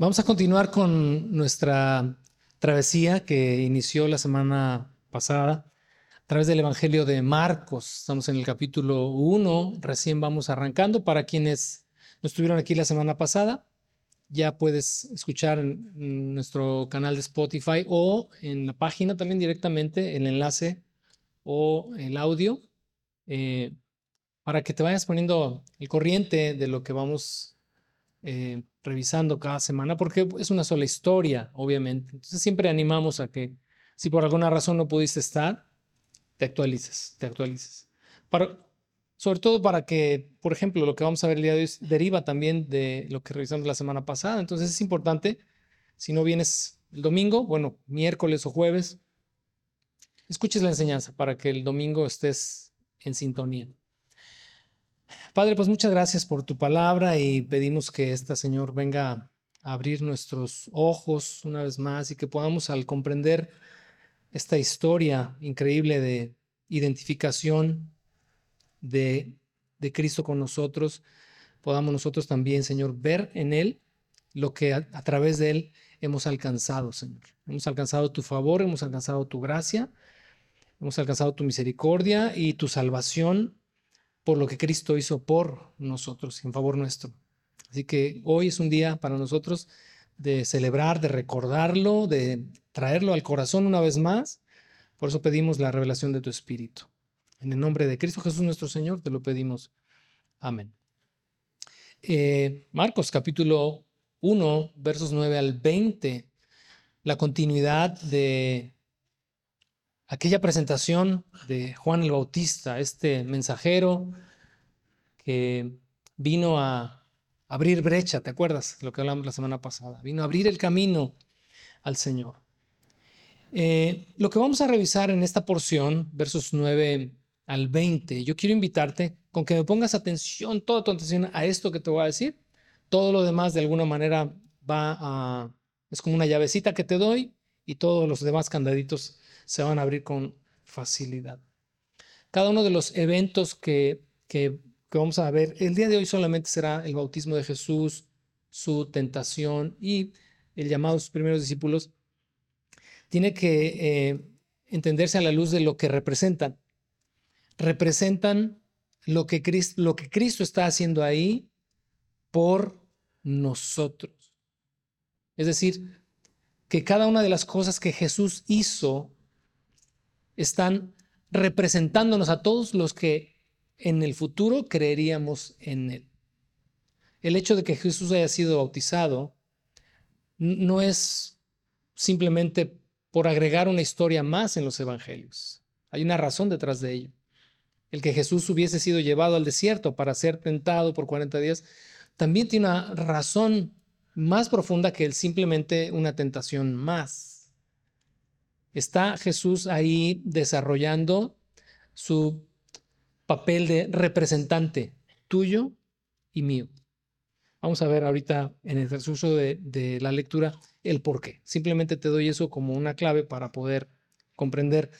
Vamos a continuar con nuestra travesía que inició la semana pasada a través del Evangelio de Marcos. Estamos en el capítulo 1, recién vamos arrancando. Para quienes no estuvieron aquí la semana pasada, ya puedes escuchar en nuestro canal de Spotify o en la página también directamente el enlace o el audio eh, para que te vayas poniendo el corriente de lo que vamos eh, revisando cada semana, porque es una sola historia, obviamente. Entonces siempre animamos a que si por alguna razón no pudiste estar, te actualices, te actualices. Para, sobre todo para que, por ejemplo, lo que vamos a ver el día de hoy deriva también de lo que revisamos la semana pasada. Entonces es importante, si no vienes el domingo, bueno, miércoles o jueves, escuches la enseñanza para que el domingo estés en sintonía. Padre, pues muchas gracias por tu palabra y pedimos que esta, Señor, venga a abrir nuestros ojos una vez más y que podamos al comprender esta historia increíble de identificación de, de Cristo con nosotros, podamos nosotros también, Señor, ver en Él lo que a, a través de Él hemos alcanzado, Señor. Hemos alcanzado tu favor, hemos alcanzado tu gracia, hemos alcanzado tu misericordia y tu salvación por lo que Cristo hizo por nosotros, en favor nuestro. Así que hoy es un día para nosotros de celebrar, de recordarlo, de traerlo al corazón una vez más. Por eso pedimos la revelación de tu Espíritu. En el nombre de Cristo Jesús nuestro Señor te lo pedimos. Amén. Eh, Marcos capítulo 1, versos 9 al 20, la continuidad de aquella presentación de Juan el Bautista, este mensajero que vino a abrir brecha, ¿te acuerdas lo que hablamos la semana pasada? Vino a abrir el camino al Señor. Eh, lo que vamos a revisar en esta porción, versos 9 al 20, yo quiero invitarte con que me pongas atención, toda tu atención a esto que te voy a decir. Todo lo demás de alguna manera va a, es como una llavecita que te doy y todos los demás candaditos se van a abrir con facilidad. Cada uno de los eventos que, que, vamos a ver, el día de hoy solamente será el bautismo de Jesús, su tentación y el llamado a sus primeros discípulos, tiene que eh, entenderse a la luz de lo que representan. Representan lo que, Cristo, lo que Cristo está haciendo ahí por nosotros. Es decir, que cada una de las cosas que Jesús hizo están representándonos a todos los que en el futuro creeríamos en Él. El hecho de que Jesús haya sido bautizado no es simplemente por agregar una historia más en los evangelios. Hay una razón detrás de ello. El que Jesús hubiese sido llevado al desierto para ser tentado por 40 días también tiene una razón más profunda que simplemente una tentación más. Está Jesús ahí desarrollando su papel de representante tuyo y mío. Vamos a ver ahorita en el transcurso de, la lectura el por qué. Simplemente te doy eso como una clave para poder comprender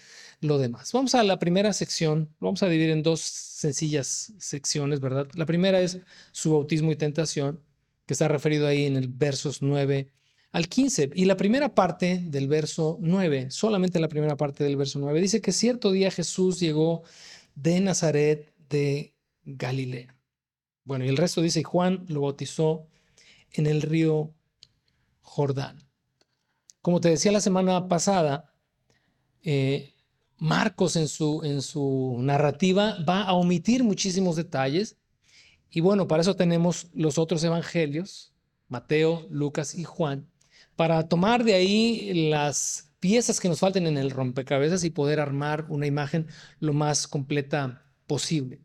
lo demás. Vamos a la primera sección, vamos a dividir en dos sencillas secciones, ¿verdad? La primera es su bautismo y tentación, que está referido ahí en el versos 9 al 15. Y la primera parte del verso 9, solamente la primera parte del verso 9, dice que cierto día Jesús llegó de Nazaret de Galilea. Bueno, y el resto dice, Juan lo bautizó en el río Jordán. Como te decía la semana pasada, eh, Marcos en su, en su narrativa va a omitir muchísimos detalles. Y bueno, para eso tenemos los otros evangelios, Mateo, Lucas y Juan, para tomar de ahí las piezas que nos falten en el rompecabezas y poder armar una imagen lo más completa posible.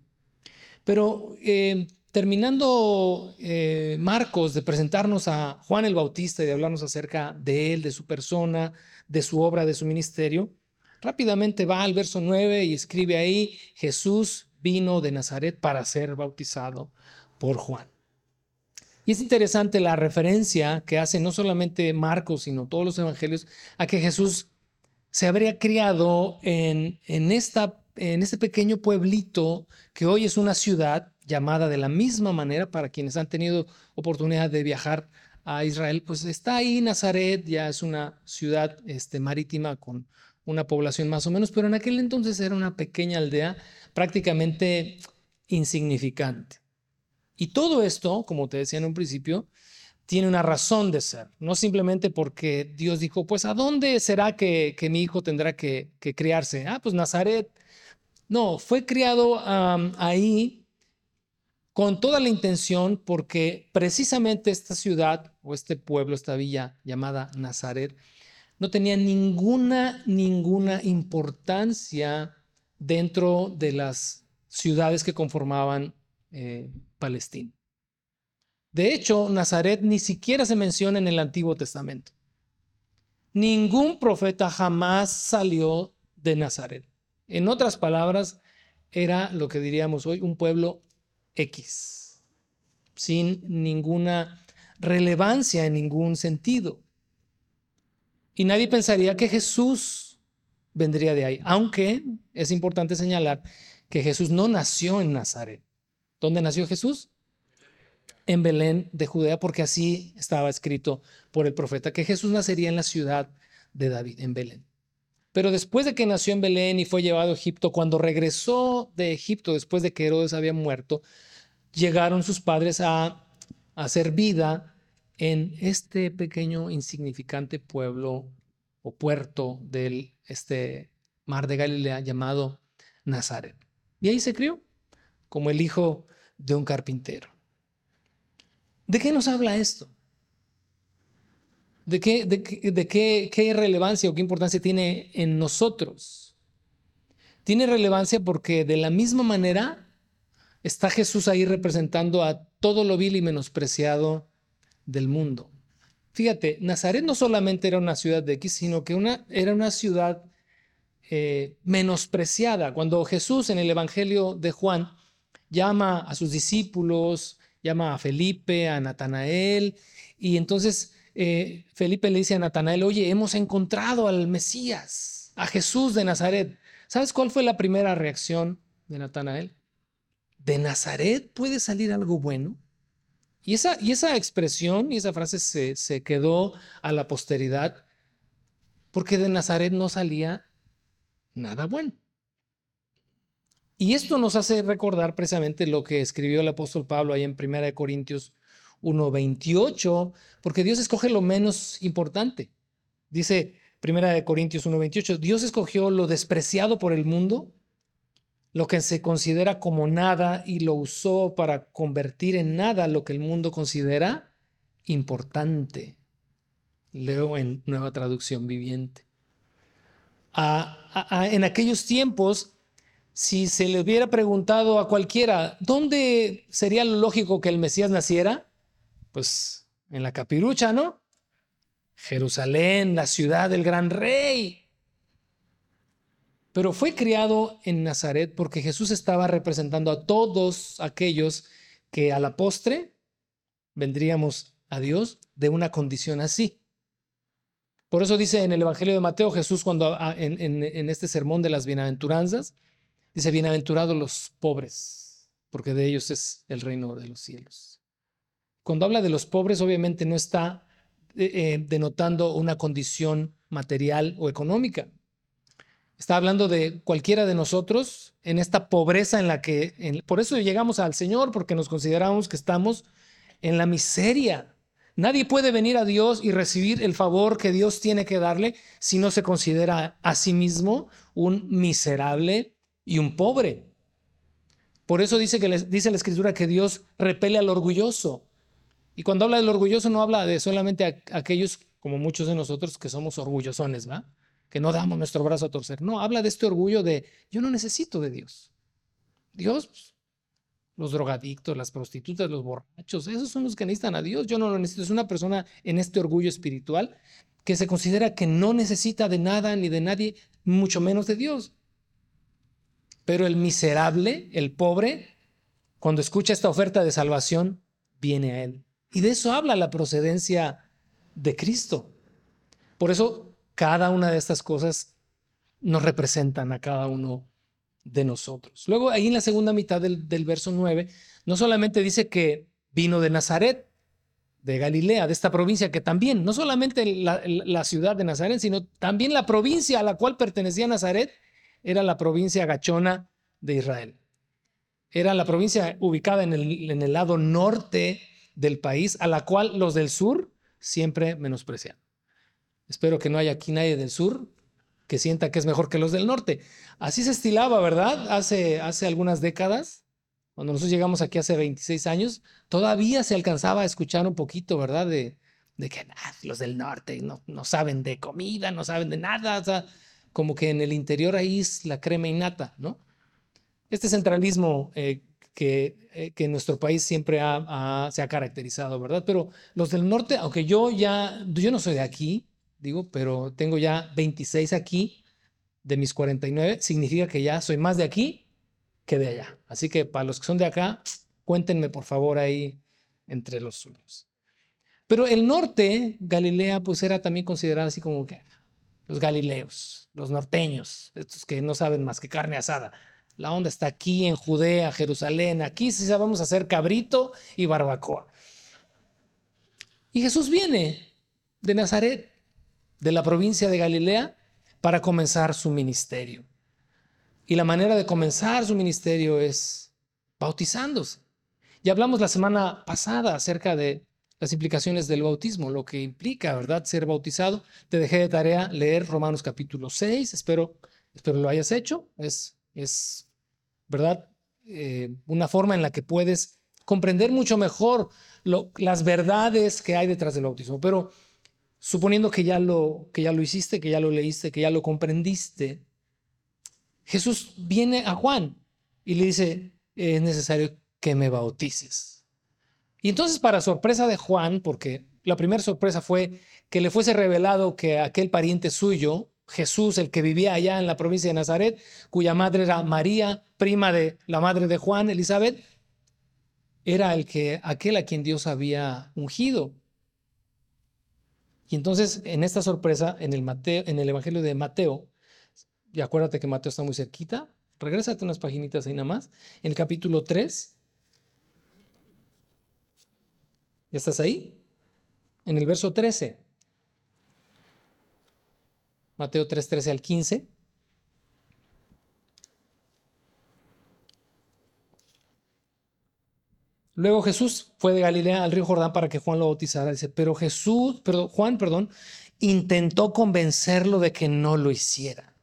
Pero eh, terminando eh, Marcos de presentarnos a Juan el Bautista y de hablarnos acerca de él, de su persona, de su obra, de su ministerio, rápidamente va al verso 9 y escribe ahí, Jesús vino de Nazaret para ser bautizado por Juan. Y es interesante la referencia que hace no solamente Marcos, sino todos los evangelios, a que Jesús se habría criado en, en, esta, en este pequeño pueblito que hoy es una ciudad llamada de la misma manera para quienes han tenido oportunidad de viajar a Israel, pues está ahí Nazaret, ya es una ciudad este, marítima con una población más o menos, pero en aquel entonces era una pequeña aldea prácticamente insignificante. Y todo esto, como te decía en un principio, tiene una razón de ser, no simplemente porque Dios dijo, pues ¿a dónde será que, mi hijo tendrá que, criarse? Ah, pues Nazaret. No, fue criado ahí con toda la intención porque precisamente esta ciudad o este pueblo, esta villa llamada Nazaret, no tenía ninguna, ninguna importancia dentro de las ciudades que conformaban eh, Palestina. De hecho, Nazaret ni siquiera se menciona en el Antiguo Testamento. Ningún profeta jamás salió de Nazaret. En otras palabras, era lo que diríamos hoy un pueblo X, sin ninguna relevancia en ningún sentido. Y nadie pensaría que Jesús vendría de ahí, aunque es importante señalar que Jesús no nació en Nazaret. ¿Dónde nació Jesús? En Belén de Judea, porque así estaba escrito por el profeta, que Jesús nacería en la ciudad de David, en Belén. Pero después de que nació en Belén y fue llevado a Egipto, cuando regresó de Egipto, después de que Herodes había muerto, llegaron sus padres a hacer vida en este pequeño insignificante pueblo o puerto del este mar de Galilea llamado Nazaret. Y ahí se crió como el hijo de un carpintero. ¿De qué nos habla esto? ¿De qué, de, qué, qué relevancia o qué importancia tiene en nosotros? Tiene relevancia porque de la misma manera está Jesús ahí representando a todo lo vil y menospreciado del mundo. Fíjate, Nazaret no solamente era una ciudad de X, sino que una, era una ciudad eh, menospreciada. Cuando Jesús en el Evangelio de Juan llama a sus discípulos, llama a Felipe, a Natanael, y entonces eh, Felipe le dice a Natanael, oye, hemos encontrado al Mesías, a Jesús de Nazaret. ¿Sabes cuál fue la primera reacción de Natanael? ¿De Nazaret puede salir algo bueno? Y esa, y esa expresión y esa frase se, se quedó a la posteridad porque de Nazaret no salía nada bueno. Y esto nos hace recordar precisamente lo que escribió el apóstol Pablo ahí en 1 Corintios 1.28, porque Dios escoge lo menos importante. Dice 1 Corintios 1.28, Dios escogió lo despreciado por el mundo lo que se considera como nada y lo usó para convertir en nada lo que el mundo considera importante. Leo en nueva traducción viviente. en aquellos tiempos, si se le hubiera preguntado a cualquiera, ¿dónde sería lo lógico que el Mesías naciera? Pues en la capirucha, ¿no? Jerusalén, la ciudad del gran rey pero fue criado en Nazaret porque Jesús estaba representando a todos aquellos que a la postre vendríamos a Dios de una condición así. Por eso dice en el Evangelio de Mateo Jesús cuando ah, en, en este sermón de las bienaventuranzas, dice, bienaventurados los pobres, porque de ellos es el reino de los cielos. Cuando habla de los pobres, obviamente no está eh, eh, denotando una condición material o económica. Está hablando de cualquiera de nosotros en esta pobreza en la que, por eso llegamos al Señor, porque nos consideramos que estamos en la miseria. Nadie puede venir a Dios y recibir el favor que Dios tiene que darle si no se considera a sí mismo un miserable y un pobre. Por eso dice que dice la escritura que Dios repele al orgulloso. Y cuando habla del orgulloso no habla de solamente aquellos como muchos de nosotros que somos orgullosones, ¿va? que no damos nuestro brazo a torcer. No, habla de este orgullo de yo no necesito de Dios. Dios, pues, los drogadictos, las prostitutas, los borrachos, esos son los que necesitan a Dios. Yo no lo necesito. Es una persona en este orgullo espiritual que se considera que no necesita de nada ni de nadie, mucho menos de Dios. Pero el miserable, el pobre, cuando escucha esta oferta de salvación, viene a Él. Y de eso habla la procedencia de Cristo. Por eso cada una de estas cosas nos representan a cada uno de nosotros. Luego, ahí en la segunda mitad del, verso 9, no solamente dice que vino de Nazaret, de Galilea, de esta provincia que también, no solamente la, ciudad de Nazaret, sino también la provincia a la cual pertenecía Nazaret, era la provincia gachona de Israel. Era la provincia ubicada en el, en el lado norte del país, a la cual los del sur siempre menosprecian. Espero que no haya aquí nadie del sur que sienta que es mejor que los del norte. Así se estilaba, ¿verdad? Hace, hace algunas décadas cuando nosotros llegamos aquí hace 26 años, todavía se alcanzaba a escuchar un poquito, ¿verdad? De, de que los del norte no, no, saben de comida, no saben de nada, o sea, como que en el interior ahí es la crema innata, ¿no? Este centralismo eh, que, eh, que, nuestro país siempre se ha caracterizado, ¿verdad? Pero los del norte, aunque yo ya, yo no soy de aquí, digo, pero tengo ya 26 aquí de mis 49, significa que ya soy más de aquí que de allá. Así que para los que son de acá, cuéntenme por favor ahí entre los suyos. Pero el norte, Galilea, pues era también considerado así como que los galileos, los norteños, estos que no saben más que carne asada. La onda está aquí en Judea, Jerusalén, aquí sí sabemos hacer cabrito y barbacoa. Y Jesús viene de Nazaret, de la provincia de Galilea, para comenzar su ministerio. Y la manera de comenzar su ministerio es bautizándose. Ya hablamos la semana pasada acerca de las implicaciones del bautismo, lo que implica, ¿verdad?, ser bautizado. Te dejé de tarea leer Romanos capítulo 6, espero, espero lo hayas hecho. Es, es ¿verdad?, eh, una forma en la que puedes comprender mucho mejor las verdades que hay detrás del bautismo. Pero suponiendo que ya, lo, que ya lo hiciste, que ya lo leíste, que ya lo comprendiste, Jesús viene a Juan y le dice, es necesario que me bautices. Y entonces, para sorpresa de Juan, porque la primera sorpresa fue que le fuese revelado que aquel pariente suyo, Jesús, el que vivía allá en la provincia de Nazaret, cuya madre era María, prima de la madre de Juan, Elizabeth, era el que aquel a quien Dios había ungido. Y entonces, en esta sorpresa, en el, Mateo, en el Evangelio de Mateo, y acuérdate que Mateo está muy cerquita. Regrésate unas paginitas ahí nada más. En el capítulo 3. ¿Ya estás ahí? En el verso 13. Mateo 3, 13 al 15. Luego Jesús fue de Galilea al río Jordán para que Juan lo bautizara. Dice, pero Jesús, Juan, perdón, intentó convencerlo de que no lo hiciera.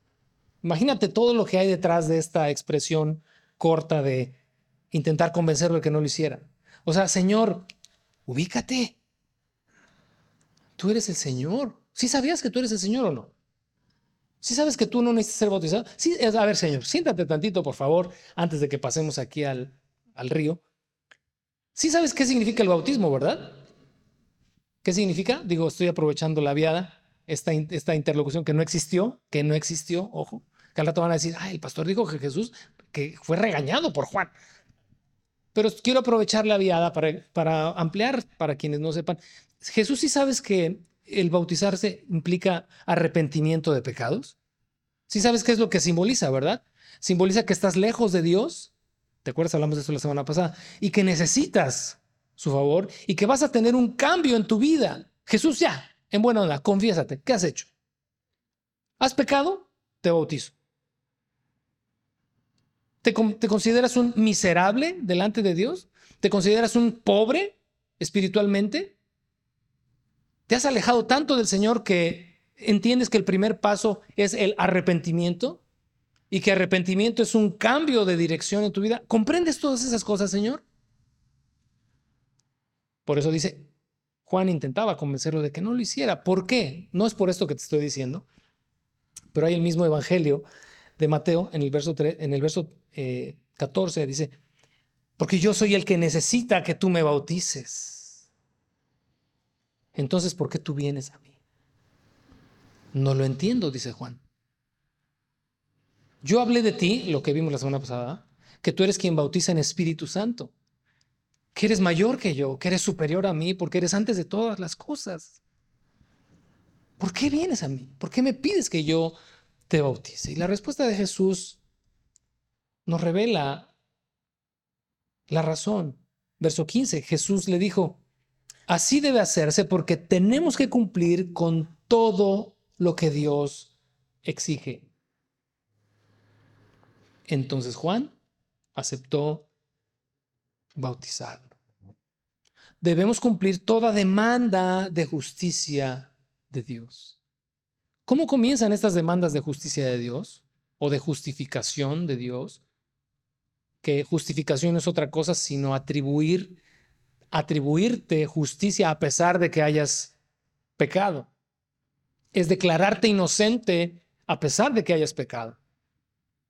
Imagínate todo lo que hay detrás de esta expresión corta de intentar convencerlo de que no lo hiciera. O sea, Señor, ubícate. Tú eres el Señor. ¿Sí sabías que tú eres el Señor o no? ¿Sí sabes que tú no necesitas ser bautizado? Sí, a ver, Señor, siéntate tantito, por favor, antes de que pasemos aquí al, al río. Sí sabes qué significa el bautismo, ¿verdad? ¿Qué significa? Digo, estoy aprovechando la viada, esta, esta interlocución que no existió, que no existió, ojo. Que al rato van a decir, ay, el pastor dijo que Jesús que fue regañado por Juan. Pero quiero aprovechar la viada para, ampliar para quienes no sepan. Jesús sí sabes que el bautizarse implica arrepentimiento de pecados. Sí sabes qué es lo que simboliza, ¿verdad? Simboliza que estás lejos de Dios. ¿Te acuerdas? Hablamos de eso la semana pasada. Y que necesitas su favor y que vas a tener un cambio en tu vida. Jesús ya, en buena onda, confiésate. ¿Qué has hecho? ¿Has pecado? Te bautizo. ¿Te, consideras un miserable delante de Dios? ¿Te consideras un pobre espiritualmente? ¿Te has alejado tanto del Señor que entiendes que el primer paso es el arrepentimiento? Y que arrepentimiento es un cambio de dirección en tu vida. ¿Comprendes todas esas cosas, Señor? Por eso dice, Juan intentaba convencerlo de que no lo hiciera. ¿Por qué? No es por esto que te estoy diciendo, pero hay el mismo evangelio de Mateo en el verso, en el verso 14 eh, dice, porque yo soy el que necesita que tú me bautices. Entonces, ¿por qué tú vienes a mí? No lo entiendo, dice Juan. Yo hablé de ti, lo que vimos la semana pasada, que tú eres quien bautiza en Espíritu Santo, que eres mayor que yo, que eres superior a mí, porque eres antes de todas las cosas. ¿Por qué vienes a mí? ¿Por qué me pides que yo te bautice? Y la respuesta de Jesús nos revela la razón. Verso 15, Jesús le dijo, Así debe hacerse porque tenemos que cumplir con todo lo que Dios exige. Entonces Juan aceptó bautizarlo. Debemos cumplir toda demanda de justicia de Dios. ¿Cómo comienzan estas demandas de justicia de Dios o de justificación de Dios? Que justificación es otra cosa sino atribuir atribuirte justicia a pesar de que hayas pecado. Es declararte inocente a pesar de que hayas pecado.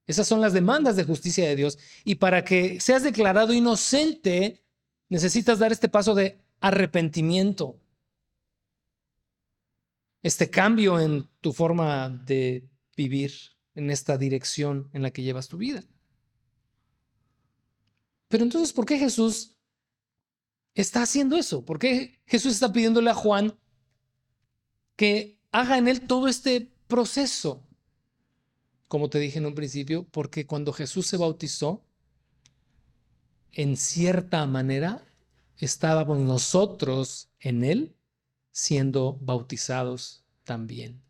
Esas son las demandas de justicia de Dios. Y para que seas declarado inocente, necesitas dar este paso de arrepentimiento. Este cambio en tu forma de vivir, en esta dirección en la que llevas tu vida. Pero entonces, ¿por qué Jesús está haciendo eso? ¿Por qué Jesús está pidiéndole a Juan que haga en él todo este proceso? como te dije en un principio, porque cuando Jesús se bautizó, en cierta manera estábamos nosotros en Él siendo bautizados también.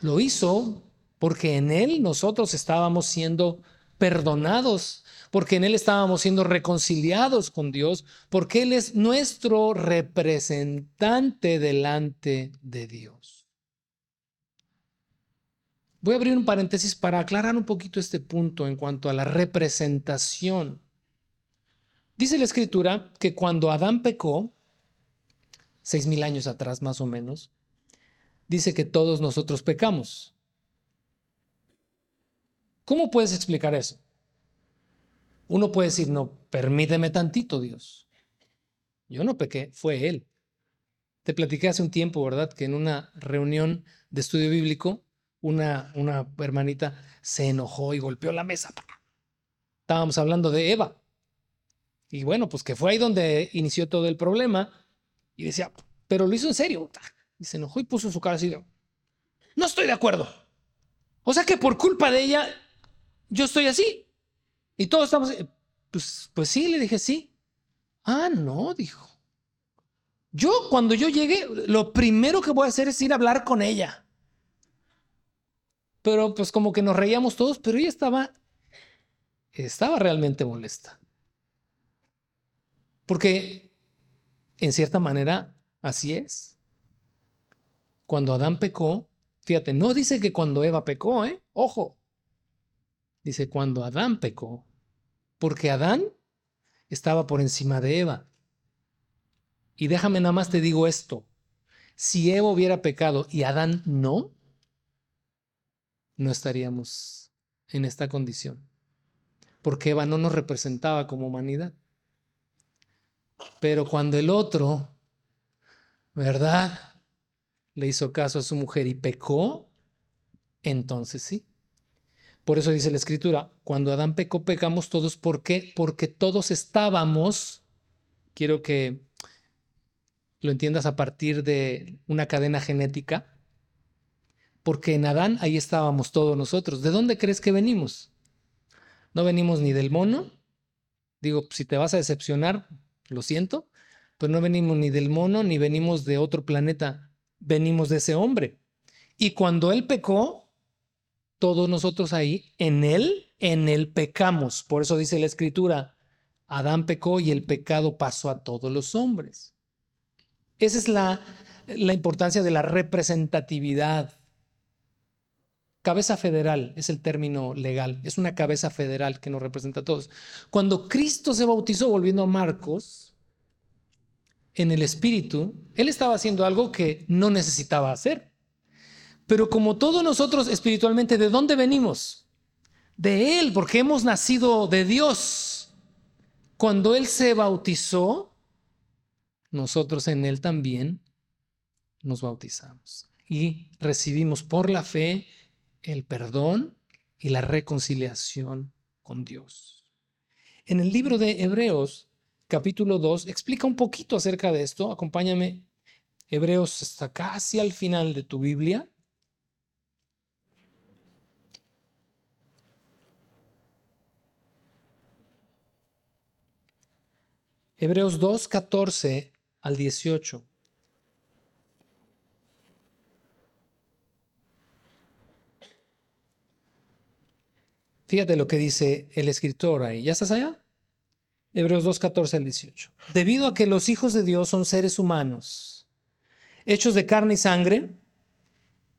Lo hizo porque en Él nosotros estábamos siendo perdonados, porque en Él estábamos siendo reconciliados con Dios, porque Él es nuestro representante delante de Dios. Voy a abrir un paréntesis para aclarar un poquito este punto en cuanto a la representación. Dice la escritura que cuando Adán pecó, seis mil años atrás más o menos, dice que todos nosotros pecamos. ¿Cómo puedes explicar eso? Uno puede decir, no, permíteme tantito, Dios. Yo no pequé, fue Él. Te platiqué hace un tiempo, ¿verdad? Que en una reunión de estudio bíblico una, una hermanita se enojó y golpeó la mesa. Estábamos hablando de Eva. Y bueno, pues que fue ahí donde inició todo el problema. Y decía, pero lo hizo en serio. Y se enojó y puso su cara así no estoy de acuerdo. O sea que por culpa de ella, yo estoy así. Y todos estamos, pues, pues sí, le dije sí. Ah, no, dijo. Yo cuando yo llegue, lo primero que voy a hacer es ir a hablar con ella pero pues como que nos reíamos todos, pero ella estaba, estaba realmente molesta. Porque en cierta manera así es. Cuando Adán pecó, fíjate, no dice que cuando Eva pecó, ¿eh? Ojo. Dice cuando Adán pecó. Porque Adán estaba por encima de Eva. Y déjame nada más te digo esto. Si Eva hubiera pecado y Adán no, no estaríamos en esta condición. Porque Eva no nos representaba como humanidad. Pero cuando el otro, ¿verdad? Le hizo caso a su mujer y pecó, entonces sí. Por eso dice la escritura, cuando Adán pecó, pecamos todos. ¿Por qué? Porque todos estábamos, quiero que lo entiendas a partir de una cadena genética, porque en Adán ahí estábamos todos nosotros. ¿De dónde crees que venimos? No venimos ni del mono. Digo, si te vas a decepcionar, lo siento, pero no venimos ni del mono ni venimos de otro planeta. Venimos de ese hombre. Y cuando él pecó, todos nosotros ahí, en él, en él pecamos. Por eso dice la escritura, Adán pecó y el pecado pasó a todos los hombres. Esa es la, la importancia de la representatividad Cabeza federal es el término legal, es una cabeza federal que nos representa a todos. Cuando Cristo se bautizó, volviendo a Marcos, en el Espíritu, Él estaba haciendo algo que no necesitaba hacer. Pero como todos nosotros espiritualmente, ¿de dónde venimos? De Él, porque hemos nacido de Dios. Cuando Él se bautizó, nosotros en Él también nos bautizamos y recibimos por la fe el perdón y la reconciliación con Dios. En el libro de Hebreos, capítulo 2, explica un poquito acerca de esto. Acompáñame. Hebreos está casi al final de tu Biblia. Hebreos 2, 14 al 18. Fíjate lo que dice el escritor ahí. ¿Ya estás allá? Hebreos 2, 14 al 18. Debido a que los hijos de Dios son seres humanos, hechos de carne y sangre,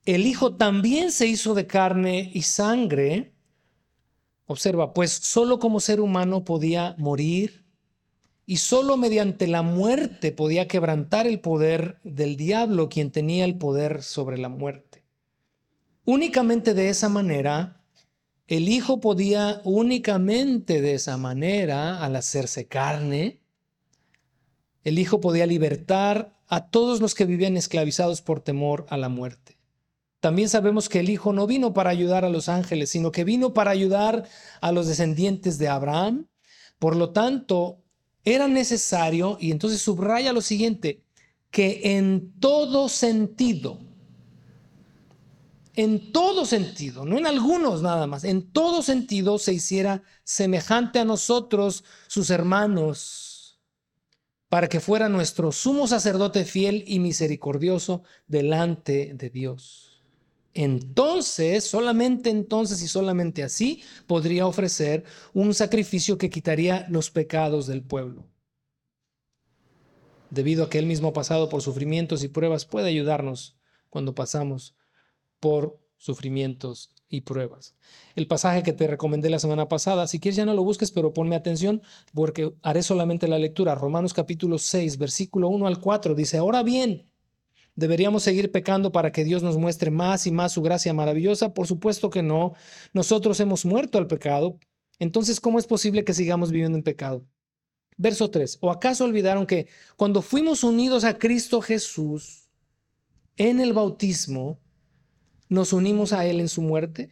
el Hijo también se hizo de carne y sangre. Observa, pues solo como ser humano podía morir y solo mediante la muerte podía quebrantar el poder del diablo, quien tenía el poder sobre la muerte. Únicamente de esa manera el Hijo podía únicamente de esa manera, al hacerse carne, el Hijo podía libertar a todos los que vivían esclavizados por temor a la muerte. También sabemos que el Hijo no vino para ayudar a los ángeles, sino que vino para ayudar a los descendientes de Abraham. Por lo tanto, era necesario, y entonces subraya lo siguiente, que en todo sentido, en todo sentido, no en algunos nada más, en todo sentido se hiciera semejante a nosotros, sus hermanos, para que fuera nuestro sumo sacerdote fiel y misericordioso delante de Dios. Entonces, solamente entonces y solamente así podría ofrecer un sacrificio que quitaría los pecados del pueblo. Debido a que él mismo pasado por sufrimientos y pruebas, puede ayudarnos cuando pasamos por sufrimientos y pruebas. El pasaje que te recomendé la semana pasada, si quieres ya no lo busques, pero ponme atención porque haré solamente la lectura. Romanos capítulo 6, versículo 1 al 4 dice, ahora bien, ¿deberíamos seguir pecando para que Dios nos muestre más y más su gracia maravillosa? Por supuesto que no. Nosotros hemos muerto al pecado. Entonces, ¿cómo es posible que sigamos viviendo en pecado? Verso 3. ¿O acaso olvidaron que cuando fuimos unidos a Cristo Jesús en el bautismo, nos unimos a Él en su muerte?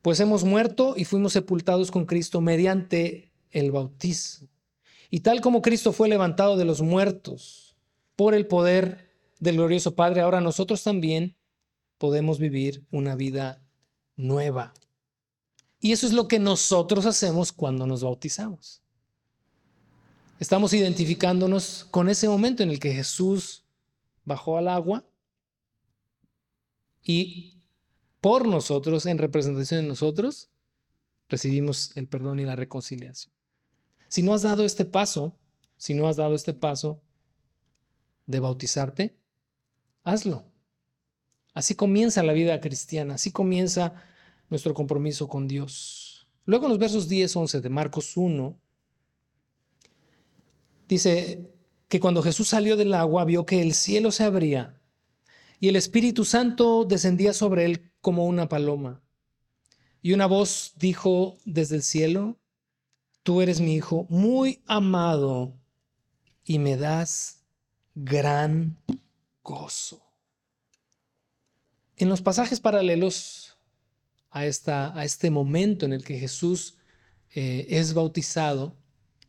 Pues hemos muerto y fuimos sepultados con Cristo mediante el bautismo. Y tal como Cristo fue levantado de los muertos por el poder del glorioso Padre, ahora nosotros también podemos vivir una vida nueva. Y eso es lo que nosotros hacemos cuando nos bautizamos. Estamos identificándonos con ese momento en el que Jesús bajó al agua y por nosotros, en representación de nosotros, recibimos el perdón y la reconciliación. Si no has dado este paso, si no has dado este paso de bautizarte, hazlo. Así comienza la vida cristiana, así comienza nuestro compromiso con Dios. Luego en los versos 10, 11 de Marcos 1, dice que cuando Jesús salió del agua vio que el cielo se abría y el Espíritu Santo descendía sobre él como una paloma. Y una voz dijo desde el cielo, tú eres mi hijo muy amado y me das gran gozo. En los pasajes paralelos a, esta, a este momento en el que Jesús eh, es bautizado,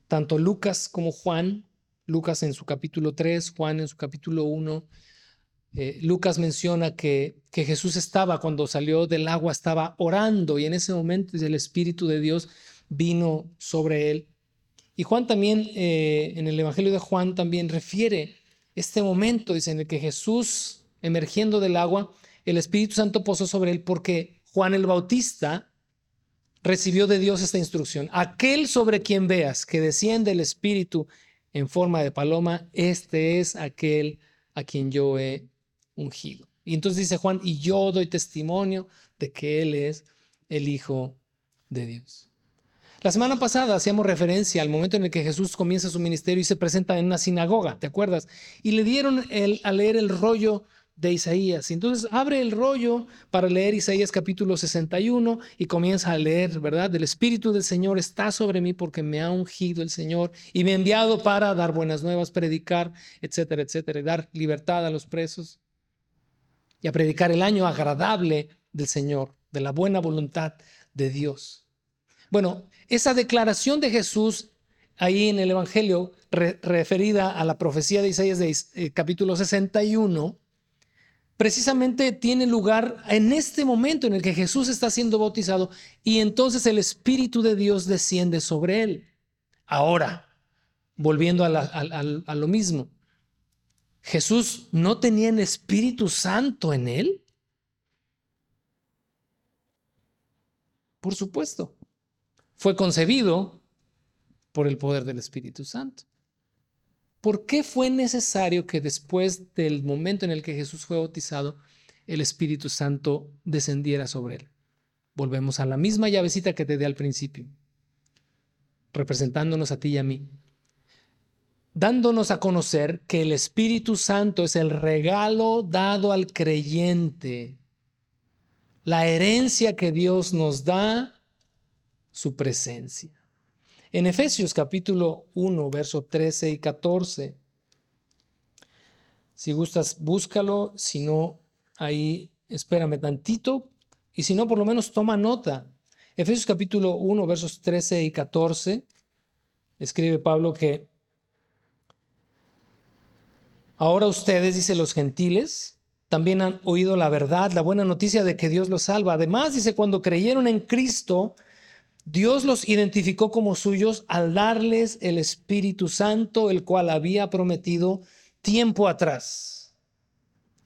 tanto Lucas como Juan, Lucas en su capítulo 3, Juan en su capítulo 1, eh, Lucas menciona que, que, Jesús estaba, cuando salió del agua, estaba orando y en ese momento el Espíritu de Dios vino sobre él. Y Juan también, eh, en el Evangelio de Juan, también refiere este momento, dice, en el que Jesús, emergiendo del agua, el Espíritu Santo posó sobre él porque Juan el Bautista recibió de Dios esta instrucción. Aquel sobre quien veas que desciende el Espíritu en forma de paloma, este es aquel a quien yo he ungido. Y entonces dice Juan, y yo doy testimonio de que Él es el Hijo de Dios. La semana pasada hacíamos referencia al momento en el que Jesús comienza su ministerio y se presenta en una sinagoga, ¿te acuerdas? Y le dieron el, a leer el rollo de Isaías. Entonces abre el rollo para leer Isaías capítulo 61 y comienza a leer, ¿verdad? El Espíritu del Señor está sobre mí porque me ha ungido el Señor y me ha enviado para dar buenas nuevas, predicar, etcétera, etcétera, y dar libertad a los presos y a predicar el año agradable del Señor, de la buena voluntad de Dios. Bueno, esa declaración de Jesús ahí en el Evangelio referida a la profecía de Isaías de eh, capítulo 61, precisamente tiene lugar en este momento en el que Jesús está siendo bautizado y entonces el Espíritu de Dios desciende sobre él. Ahora, volviendo a, a lo mismo, Jesús no tenía el Espíritu Santo en él? Por supuesto. Fue concebido por el poder del Espíritu Santo. ¿Por qué fue necesario que después del momento en el que Jesús fue bautizado, el Espíritu Santo descendiera sobre él? Volvemos a la misma llavecita que te di al principio, representándonos a ti y a mí, dándonos a conocer que el Espíritu Santo es el regalo dado al creyente, la herencia que Dios nos da, su presencia. En Efesios capítulo 1, verso 13 y 14. Si gustas, búscalo, si no, ahí espérame tantito, y si no, por lo menos toma nota. Efesios capítulo 1, versos 13 y 14, escribe Pablo que ahora ustedes, dice los gentiles, también han oído la verdad, la buena noticia de que Dios los salva. Además, dice, cuando creyeron en Cristo, Dios los identificó como suyos al darles el Espíritu Santo, el cual había prometido tiempo atrás.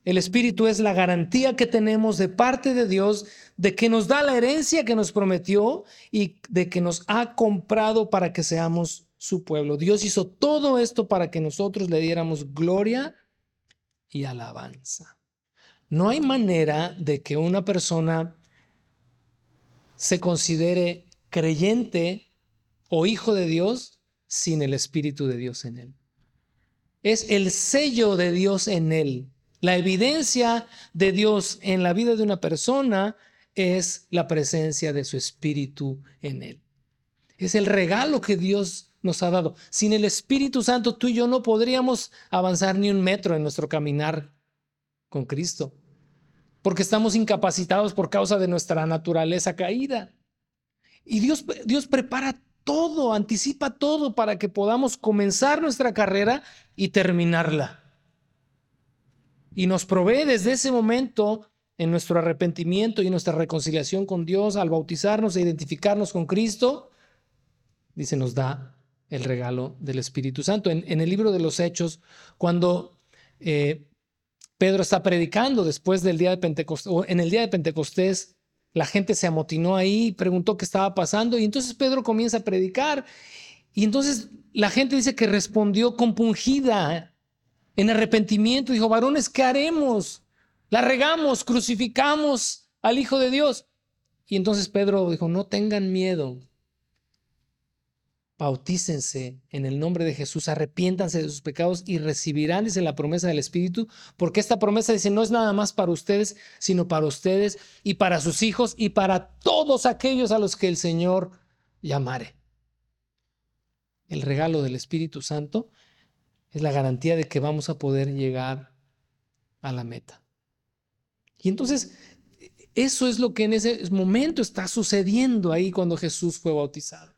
El Espíritu es la garantía que tenemos de parte de Dios de que nos da la herencia que nos prometió y de que nos ha comprado para que seamos su pueblo. Dios hizo todo esto para que nosotros le diéramos gloria y alabanza. No hay manera de que una persona se considere creyente o hijo de Dios sin el Espíritu de Dios en él. Es el sello de Dios en él. La evidencia de Dios en la vida de una persona es la presencia de su Espíritu en él. Es el regalo que Dios nos ha dado. Sin el Espíritu Santo, tú y yo no podríamos avanzar ni un metro en nuestro caminar con Cristo, porque estamos incapacitados por causa de nuestra naturaleza caída. Y Dios, Dios prepara todo, anticipa todo para que podamos comenzar nuestra carrera y terminarla. Y nos provee desde ese momento en nuestro arrepentimiento y nuestra reconciliación con Dios, al bautizarnos e identificarnos con Cristo, dice, nos da el regalo del Espíritu Santo. En, el libro de los Hechos, cuando eh, Pedro está predicando después del día de Pentecostés, o en el día de Pentecostés, la gente se amotinó ahí, preguntó qué estaba pasando y entonces Pedro comienza a predicar y entonces la gente dice que respondió compungida en arrepentimiento. Dijo, varones, ¿qué haremos? La regamos, crucificamos al Hijo de Dios. Y entonces Pedro dijo, no tengan miedo, bautícense en el nombre de Jesús, arrepiéntanse de sus pecados y recibirán, dice la promesa del Espíritu, porque esta promesa dice, no es nada más para ustedes, sino para ustedes y para sus hijos y para todos aquellos a los que el Señor llamare. El regalo del Espíritu Santo es la garantía de que vamos a poder llegar a la meta. Y entonces, eso es lo que en ese momento está sucediendo ahí cuando Jesús fue bautizado.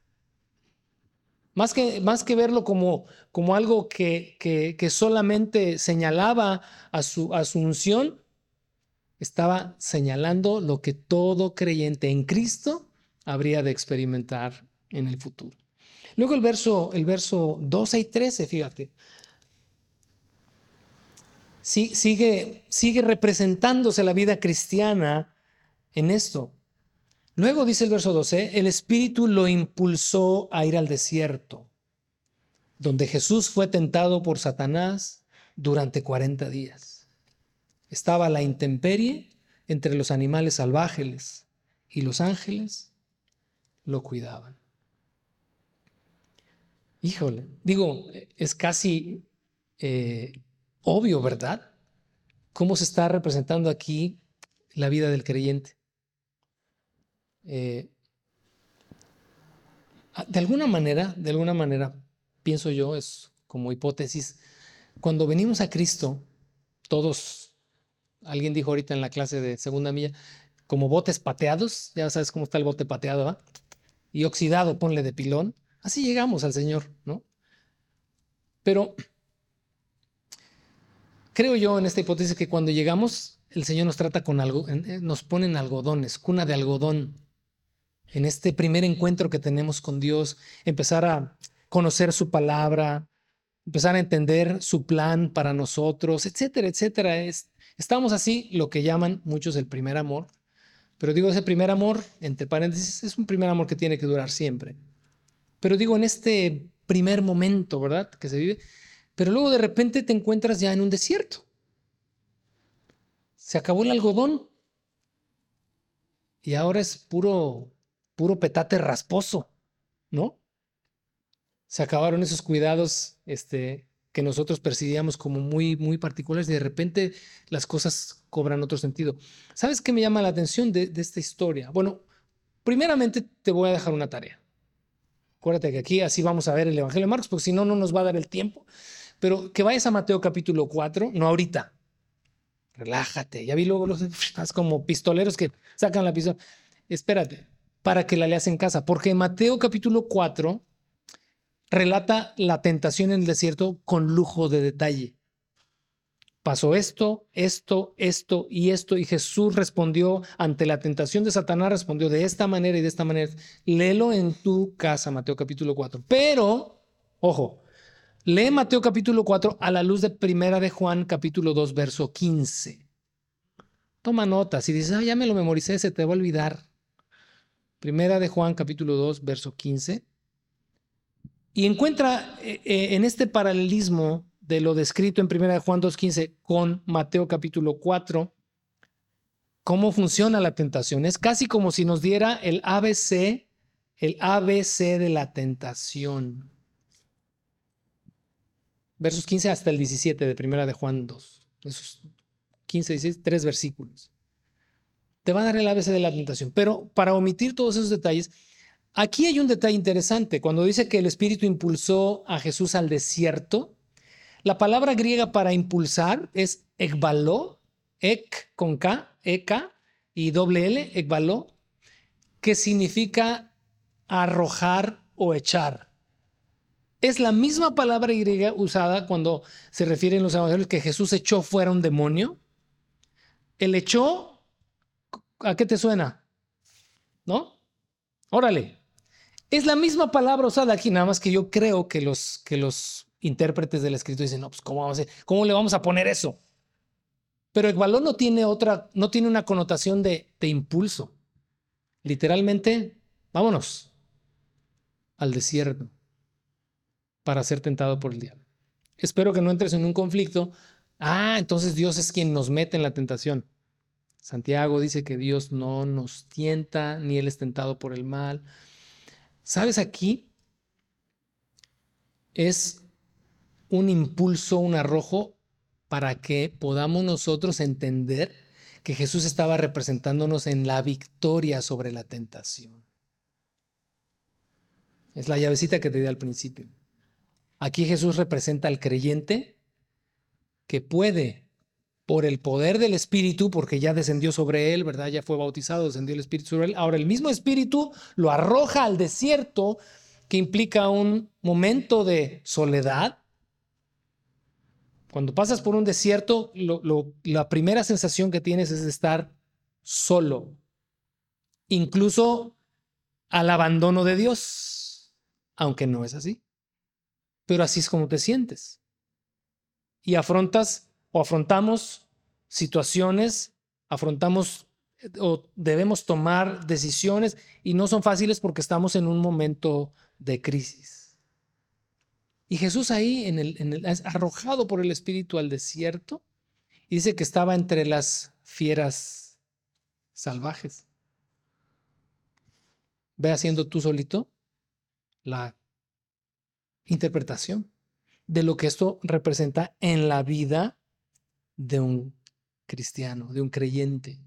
Más que, más que verlo como, como algo que, que, solamente señalaba a su, a su unción, estaba señalando lo que todo creyente en Cristo habría de experimentar en el futuro. Luego el verso, el verso 12 y 13, fíjate. Sigue, sigue representándose la vida cristiana en esto. Luego dice el verso 12, el Espíritu lo impulsó a ir al desierto, donde Jesús fue tentado por Satanás durante 40 días. Estaba la intemperie entre los animales salvajes y los ángeles lo cuidaban. Híjole, digo, es casi eh, obvio, ¿verdad? ¿Cómo se está representando aquí la vida del creyente? Eh, ah, de alguna manera, de alguna manera, pienso yo, es como hipótesis, cuando venimos a Cristo, todos, alguien dijo ahorita en la clase de segunda milla, como botes pateados, ya sabes cómo está el bote pateado, Y oxidado, ponle de pilón, así llegamos al Señor, ¿no? Pero creo yo en esta hipótesis que cuando llegamos, el Señor nos trata con algo, eh, nos pone en algodones, cuna de algodón, en este primer encuentro que tenemos con Dios, empezar a conocer su palabra, empezar a entender su plan para nosotros, etcétera, etcétera. Es, estamos así, lo que llaman muchos el primer amor. Pero digo, ese primer amor, entre paréntesis, es un primer amor que tiene que durar siempre. Pero digo, en este primer momento, ¿verdad? Que se vive, pero luego de repente te encuentras ya en un desierto. Se acabó el algodón y ahora es puro, puro petate rasposo, ¿no? Se acabaron esos cuidados este, que nosotros percibíamos como muy, muy particulares y de repente las cosas cobran otro sentido. ¿Sabes qué me llama la atención de, de esta historia? Bueno, primeramente te voy a dejar una tarea. Acuérdate que aquí así vamos a ver el Evangelio de Marcos, porque si no, no nos va a dar el tiempo. Pero que vayas a Mateo capítulo 4, no ahorita. Relájate. Ya vi luego los como pistoleros que sacan la pistola. Espérate, para que la leas en casa, porque Mateo capítulo 4 relata la tentación en el desierto con lujo de detalle. Pasó esto, esto, esto y esto, y Jesús respondió ante la tentación de Satanás, respondió de esta manera y de esta manera. Léelo en tu casa, Mateo capítulo 4. Pero, ojo, lee Mateo capítulo 4 a la luz de Primera de Juan capítulo 2, verso 15. Toma notas y dices, ah, ya me lo memoricé, se te va a olvidar. Primera de Juan capítulo 2, verso 15. Y encuentra eh, eh, en este paralelismo de lo descrito en 1 Juan 2.15 con Mateo capítulo 4, cómo funciona la tentación. Es casi como si nos diera el ABC, el ABC de la tentación. Versos 15 hasta el 17 de 1 de Juan 2. Esos 15, 16, tres versículos. Te va a dar el ABC de la tentación. Pero para omitir todos esos detalles, aquí hay un detalle interesante. Cuando dice que el Espíritu impulsó a Jesús al desierto, la palabra griega para impulsar es ekbaló, ek con K, eka y doble L, ekbaló, que significa arrojar o echar. Es la misma palabra griega usada cuando se refiere en los evangelios que Jesús echó fuera un demonio. El echó, ¿a qué te suena? ¿No? Órale. Es la misma palabra usada aquí, nada más que yo creo que los, que los intérpretes del escrito dicen, no, pues ¿cómo, vamos a ¿cómo le vamos a poner eso? Pero el balón no tiene otra, no tiene una connotación de, de impulso. Literalmente, vámonos al desierto para ser tentado por el diablo. Espero que no entres en un conflicto. Ah, entonces Dios es quien nos mete en la tentación. Santiago dice que Dios no nos tienta, ni Él es tentado por el mal. ¿Sabes aquí? Es un impulso, un arrojo para que podamos nosotros entender que Jesús estaba representándonos en la victoria sobre la tentación. Es la llavecita que te di al principio. Aquí Jesús representa al creyente que puede, por el poder del Espíritu, porque ya descendió sobre él, ¿verdad? Ya fue bautizado, descendió el Espíritu sobre él. Ahora el mismo Espíritu lo arroja al desierto, que implica un momento de soledad, cuando pasas por un desierto, la primera sensación que tienes es estar solo, incluso al abandono de Dios, aunque no es así. Pero así es como te sientes. Y afrontas o afrontamos situaciones, afrontamos o debemos tomar decisiones y no son fáciles porque estamos en un momento de crisis. Y Jesús ahí, en el, el, arrojado por el Espíritu al desierto, y dice que estaba entre las fieras salvajes. Ve haciendo tú solito la interpretación de lo que esto representa en la vida de un cristiano, de un creyente.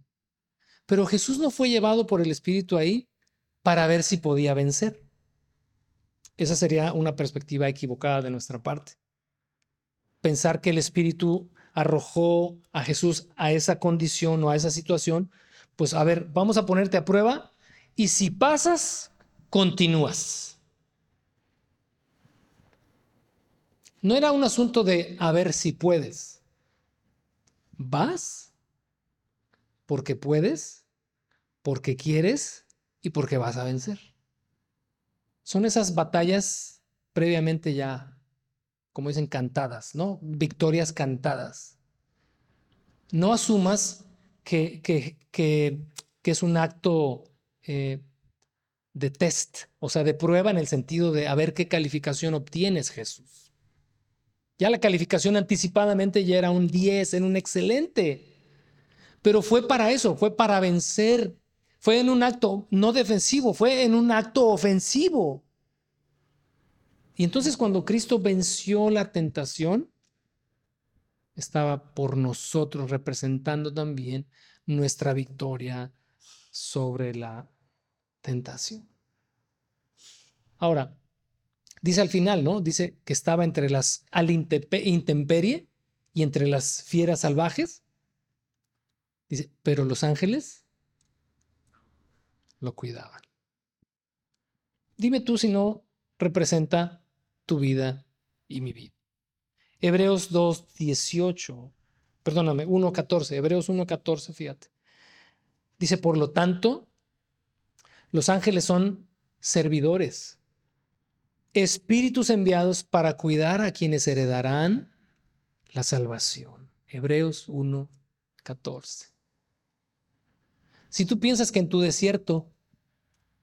Pero Jesús no fue llevado por el Espíritu ahí para ver si podía vencer. Esa sería una perspectiva equivocada de nuestra parte. Pensar que el Espíritu arrojó a Jesús a esa condición o a esa situación, pues a ver, vamos a ponerte a prueba y si pasas, continúas. No era un asunto de a ver si puedes. Vas porque puedes, porque quieres y porque vas a vencer. Son esas batallas previamente ya como dicen, cantadas, ¿no? Victorias cantadas. No asumas que, que, que, es un acto eh, de test, o sea, de prueba en el sentido de a ver qué calificación obtienes, Jesús. Ya la calificación anticipadamente ya era un 10, en un excelente. Pero fue para eso, fue para vencer. Fue en un acto no defensivo, fue en un acto ofensivo. Y entonces cuando Cristo venció la tentación, estaba por nosotros representando también nuestra victoria sobre la tentación. Ahora, dice al final, ¿no? Dice que estaba entre las intemperie y entre las fieras salvajes. Dice, pero los ángeles lo cuidaban. Dime tú si no representa tu vida y mi vida. Hebreos 2, 18, perdóname, 1.14, Hebreos 1.14, fíjate. Dice, por lo tanto, los ángeles son servidores, espíritus enviados para cuidar a quienes heredarán la salvación. Hebreos 1, 14. Si tú piensas que en tu desierto,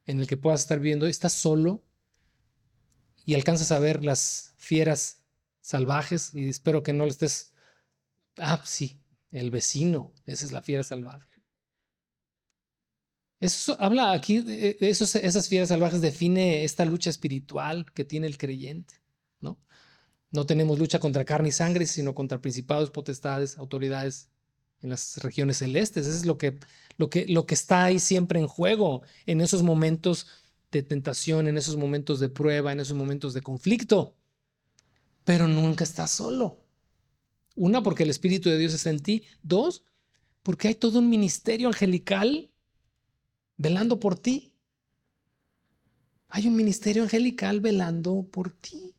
en el que puedas estar viviendo, estás solo y alcanzas a ver las fieras salvajes, y espero que no le estés, ah, sí, el vecino, esa es la fiera salvaje. Eso habla aquí, de esas fieras salvajes define esta lucha espiritual que tiene el creyente, ¿no? No tenemos lucha contra carne y sangre, sino contra principados, potestades, autoridades en las regiones celestes. Eso es lo que, lo que, lo que está ahí siempre en juego en esos momentos de tentación, en esos momentos de prueba, en esos momentos de conflicto. Pero nunca estás solo. Una, porque el Espíritu de Dios está en ti. Dos, porque hay todo un ministerio angelical velando por ti. Hay un ministerio angelical velando por ti.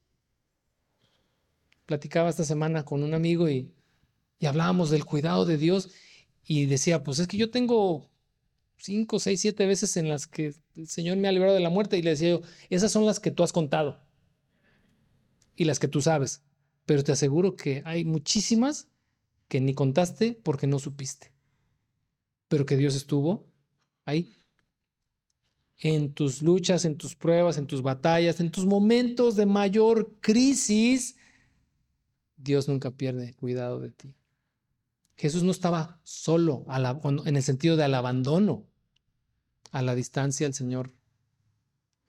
Platicaba esta semana con un amigo y, hablábamos del cuidado de Dios y decía, pues es que yo tengo cinco, seis, siete veces en las que el Señor me ha librado de la muerte y le decía yo, esas son las que tú has contado y las que tú sabes, pero te aseguro que hay muchísimas que ni contaste porque no supiste, pero que Dios estuvo ahí en tus luchas, en tus pruebas, en tus batallas, en tus momentos de mayor crisis, Dios nunca pierde cuidado de ti. Jesús no estaba solo en el sentido de al abandono. A la distancia el Señor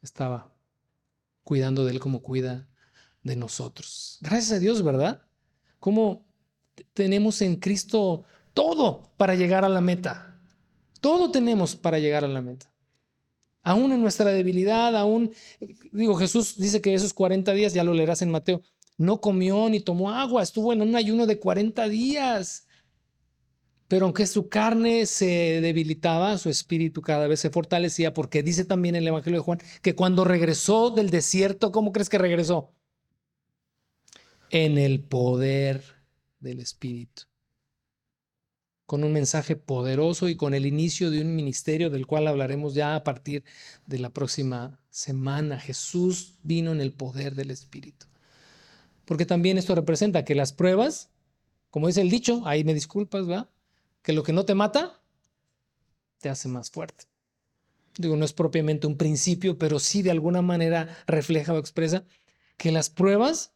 estaba cuidando de Él como cuida de nosotros. Gracias a Dios, ¿verdad? Como tenemos en Cristo todo para llegar a la meta. Todo tenemos para llegar a la meta aún en nuestra debilidad, aún, digo, Jesús dice que esos 40 días, ya lo leerás en Mateo, no comió ni tomó agua, estuvo en un ayuno de 40 días. Pero aunque su carne se debilitaba, su espíritu cada vez se fortalecía, porque dice también el Evangelio de Juan que cuando regresó del desierto, ¿cómo crees que regresó? En el poder del Espíritu con un mensaje poderoso y con el inicio de un ministerio del cual hablaremos ya a partir de la próxima semana. Jesús vino en el poder del Espíritu. Porque también esto representa que las pruebas, como dice el dicho, ahí me disculpas, ¿va? Que lo que no te mata, te hace más fuerte. Digo, no es propiamente un principio, pero sí de alguna manera refleja o expresa que las pruebas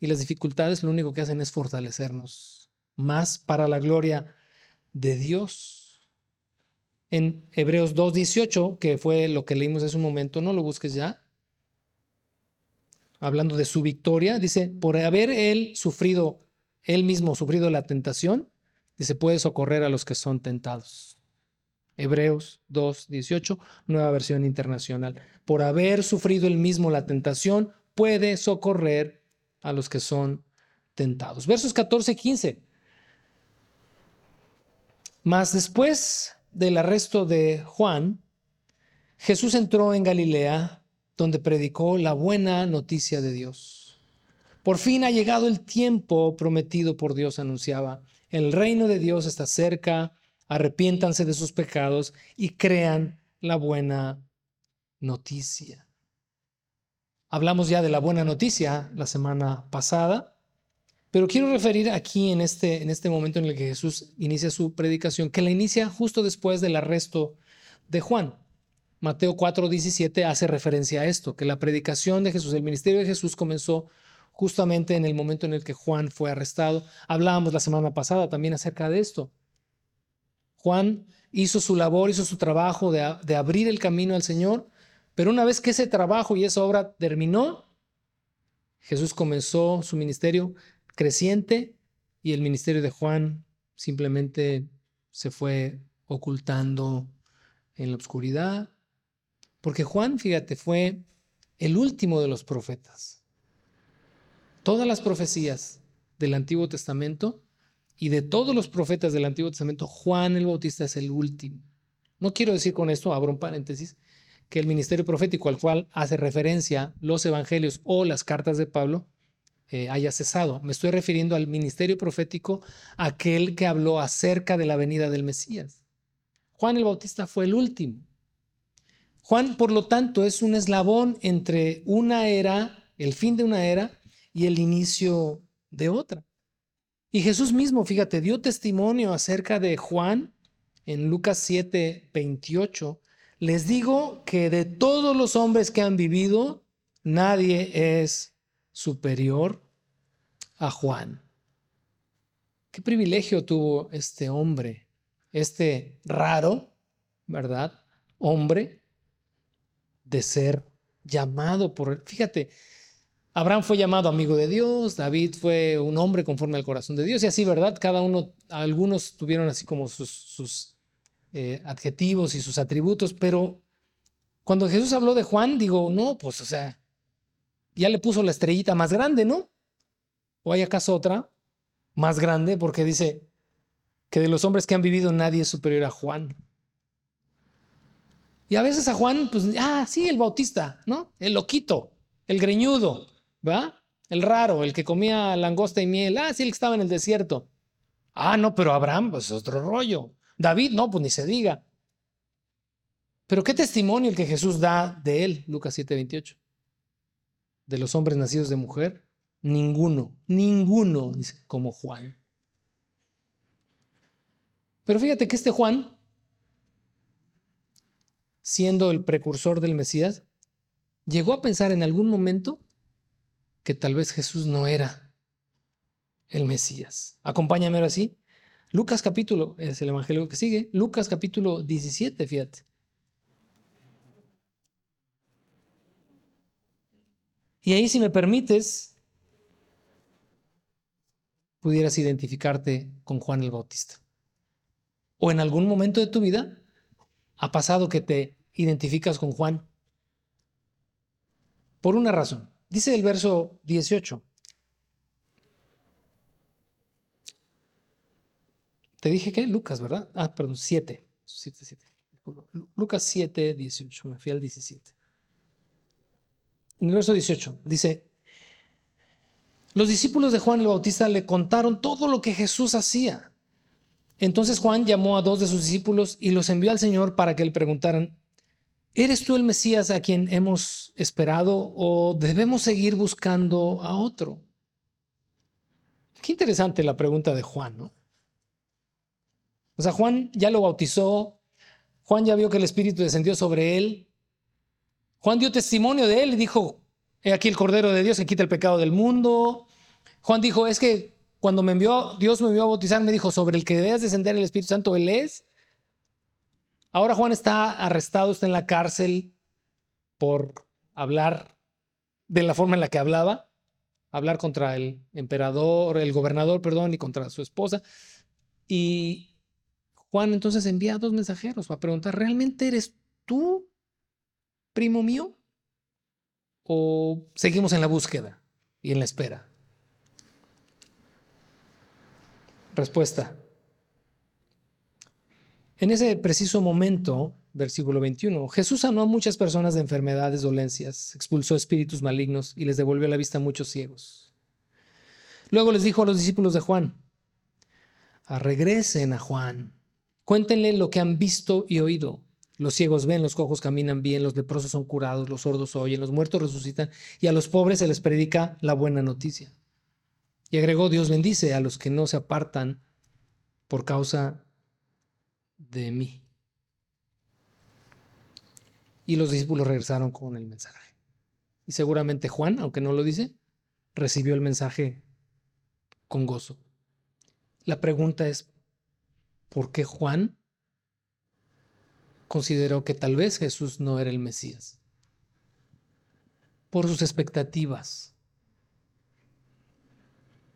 y las dificultades lo único que hacen es fortalecernos más para la gloria de Dios. En Hebreos 2.18, que fue lo que leímos hace un momento, no lo busques ya. Hablando de su victoria, dice, por haber él sufrido, él mismo sufrido la tentación, dice, puede socorrer a los que son tentados. Hebreos 2.18, nueva versión internacional. Por haber sufrido él mismo la tentación, puede socorrer a los que son tentados. Versos 14 15. Mas después del arresto de Juan, Jesús entró en Galilea, donde predicó la buena noticia de Dios. Por fin ha llegado el tiempo prometido por Dios, anunciaba. El reino de Dios está cerca, arrepiéntanse de sus pecados y crean la buena noticia. Hablamos ya de la buena noticia la semana pasada, pero quiero referir aquí en este, en este momento en el que Jesús inicia su predicación, que la inicia justo después del arresto de Juan. Mateo 4:17 hace referencia a esto, que la predicación de Jesús, el ministerio de Jesús comenzó justamente en el momento en el que Juan fue arrestado. Hablábamos la semana pasada también acerca de esto. Juan hizo su labor, hizo su trabajo de, de abrir el camino al Señor, pero una vez que ese trabajo y esa obra terminó, Jesús comenzó su ministerio creciente y el ministerio de Juan simplemente se fue ocultando en la oscuridad. Porque Juan, fíjate, fue el último de los profetas. Todas las profecías del Antiguo Testamento y de todos los profetas del Antiguo Testamento, Juan el Bautista es el último. No quiero decir con esto, abro un paréntesis, que el ministerio profético al cual hace referencia los evangelios o las cartas de Pablo eh, haya cesado. Me estoy refiriendo al ministerio profético, aquel que habló acerca de la venida del Mesías. Juan el Bautista fue el último. Juan, por lo tanto, es un eslabón entre una era, el fin de una era, y el inicio de otra. Y Jesús mismo, fíjate, dio testimonio acerca de Juan en Lucas 7, 28, les digo que de todos los hombres que han vivido, nadie es superior a Juan. Qué privilegio tuvo este hombre, este raro, ¿verdad? Hombre de ser llamado por él. Fíjate, Abraham fue llamado amigo de Dios, David fue un hombre conforme al corazón de Dios y así, ¿verdad? Cada uno, algunos tuvieron así como sus, eh, adjetivos y sus atributos, pero cuando Jesús habló de Juan, digo, no, pues, o sea, ya le puso la estrellita más grande, ¿no? ¿O hay acaso otra más grande? Porque dice que de los hombres que han vivido nadie es superior a Juan. Y a veces a Juan, pues, ah, sí, el bautista, ¿no? El loquito, el greñudo, ¿va? El raro, el que comía langosta y miel, ah, sí, el que estaba en el desierto. Ah, no, pero Abraham, pues otro rollo. David, no, pues ni se diga. Pero qué testimonio el que Jesús da de él, Lucas 7:28. De los hombres nacidos de mujer, ninguno, ninguno, dice, como Juan. Pero fíjate que este Juan, siendo el precursor del Mesías, llegó a pensar en algún momento que tal vez Jesús no era el Mesías. Acompáñame ahora sí Lucas capítulo, es el evangelio que sigue, Lucas capítulo 17, fíjate. Y ahí, si me permites, pudieras identificarte con Juan el Bautista. O en algún momento de tu vida ha pasado que te identificas con Juan. Por una razón. Dice el verso 18. Te dije que Lucas, ¿verdad? Ah, perdón, 7. 7, 7. Lucas 7, 18. Me fui al 17. En el verso 18 dice, los discípulos de Juan el Bautista le contaron todo lo que Jesús hacía. Entonces Juan llamó a dos de sus discípulos y los envió al Señor para que le preguntaran, ¿eres tú el Mesías a quien hemos esperado o debemos seguir buscando a otro? Qué interesante la pregunta de Juan, ¿no? O sea, Juan ya lo bautizó, Juan ya vio que el Espíritu descendió sobre él. Juan dio testimonio de él y dijo, he aquí el Cordero de Dios que quita el pecado del mundo. Juan dijo, es que cuando me envió, Dios me envió a bautizar, me dijo, sobre el que debes descender el Espíritu Santo, Él es. Ahora Juan está arrestado, está en la cárcel por hablar de la forma en la que hablaba, hablar contra el emperador, el gobernador, perdón, y contra su esposa. Y, Juan entonces envía a dos mensajeros para preguntar, ¿realmente eres tú, primo mío? ¿O seguimos en la búsqueda y en la espera? Respuesta. En ese preciso momento, versículo 21, Jesús sanó a muchas personas de enfermedades, dolencias, expulsó espíritus malignos y les devolvió la vista a muchos ciegos. Luego les dijo a los discípulos de Juan, regresen a Juan Cuéntenle lo que han visto y oído. Los ciegos ven, los cojos caminan bien, los leprosos son curados, los sordos oyen, los muertos resucitan y a los pobres se les predica la buena noticia. Y agregó, Dios bendice a los que no se apartan por causa de mí. Y los discípulos regresaron con el mensaje. Y seguramente Juan, aunque no lo dice, recibió el mensaje con gozo. La pregunta es, ¿por qué Juan consideró que tal vez Jesús no era el Mesías? Por sus expectativas.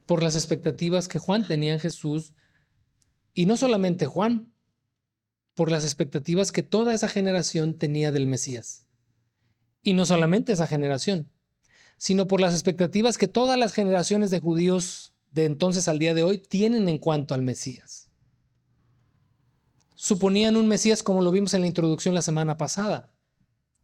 Por las expectativas que Juan tenía en Jesús. Y no solamente Juan, por las expectativas que toda esa generación tenía del Mesías. Y no solamente esa generación, sino por las expectativas que todas las generaciones de judíos de entonces al día de hoy tienen en cuanto al Mesías. Suponían un Mesías como lo vimos en la introducción la semana pasada,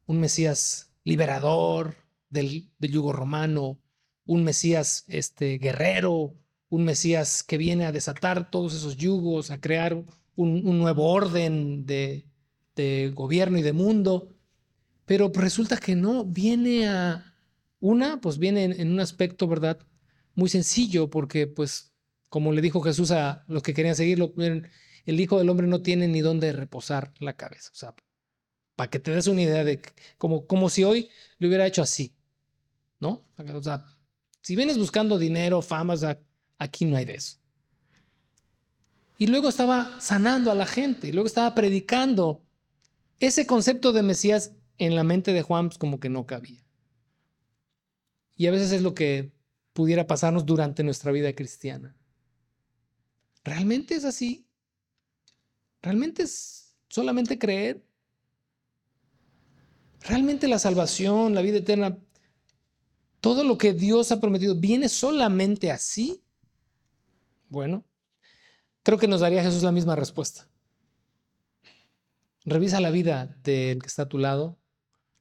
un Mesías liberador del, yugo romano, un Mesías este, guerrero, un Mesías que viene a desatar todos esos yugos, a crear un, nuevo orden de, de gobierno y de mundo. Pero resulta que no, viene a, una, pues viene en, un aspecto, ¿verdad? Muy sencillo, porque pues, como le dijo Jesús a los que querían seguirlo, el Hijo del Hombre no tiene ni dónde reposar la cabeza. O sea, para que te des una idea de como, como si hoy lo hubiera hecho así, ¿no? O sea, si vienes buscando dinero, fama, aquí no hay de eso. Y luego estaba sanando a la gente, y luego estaba predicando. Ese concepto de Mesías en la mente de Juan pues, como que no cabía. Y a veces es lo que pudiera pasarnos durante nuestra vida cristiana. ¿Realmente es así? ¿Realmente es solamente creer? ¿Realmente la salvación, la vida eterna, todo lo que Dios ha prometido, viene solamente así? Bueno, creo que nos daría Jesús la misma respuesta. Revisa la vida del que está a tu lado,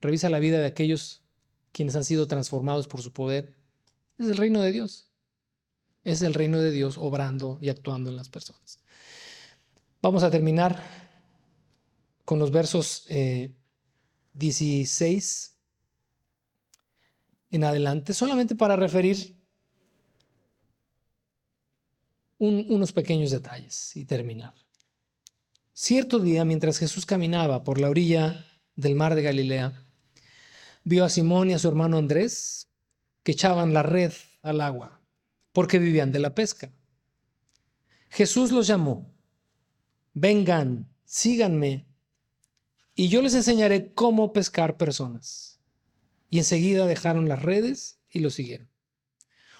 revisa la vida de aquellos quienes han sido transformados por su poder, es el reino de Dios. Es el reino de Dios obrando y actuando en las personas. Vamos a terminar con los versos 16 eh, en adelante, solamente para referir unos pequeños detalles y terminar. Cierto día, mientras Jesús caminaba por la orilla del mar de Galilea, vio a Simón y a su hermano Andrés que echaban la red al agua porque vivían de la pesca. Jesús los llamó, vengan, síganme, y yo les enseñaré cómo pescar personas. Y enseguida dejaron las redes y lo siguieron.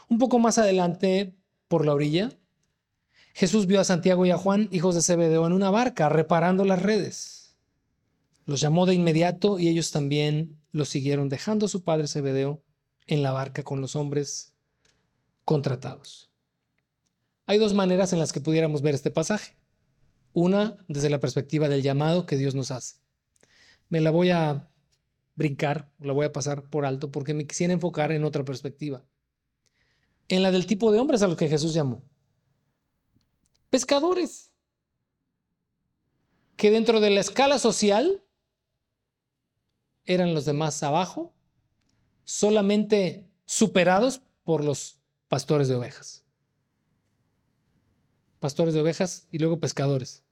Un poco más adelante, por la orilla, Jesús vio a Santiago y a Juan, hijos de Zebedeo, en una barca reparando las redes. Los llamó de inmediato y ellos también lo siguieron dejando a su padre Zebedeo en la barca con los hombres contratados. Hay dos maneras en las que pudiéramos ver este pasaje. Una desde la perspectiva del llamado que Dios nos hace. Me la voy a brincar, la voy a pasar por alto porque me quisiera enfocar en otra perspectiva. En la del tipo de hombres a los que Jesús llamó. Pescadores. Que dentro de la escala social eran los demás abajo, solamente superados por los pastores de ovejas. Pastores de ovejas y luego pescadores.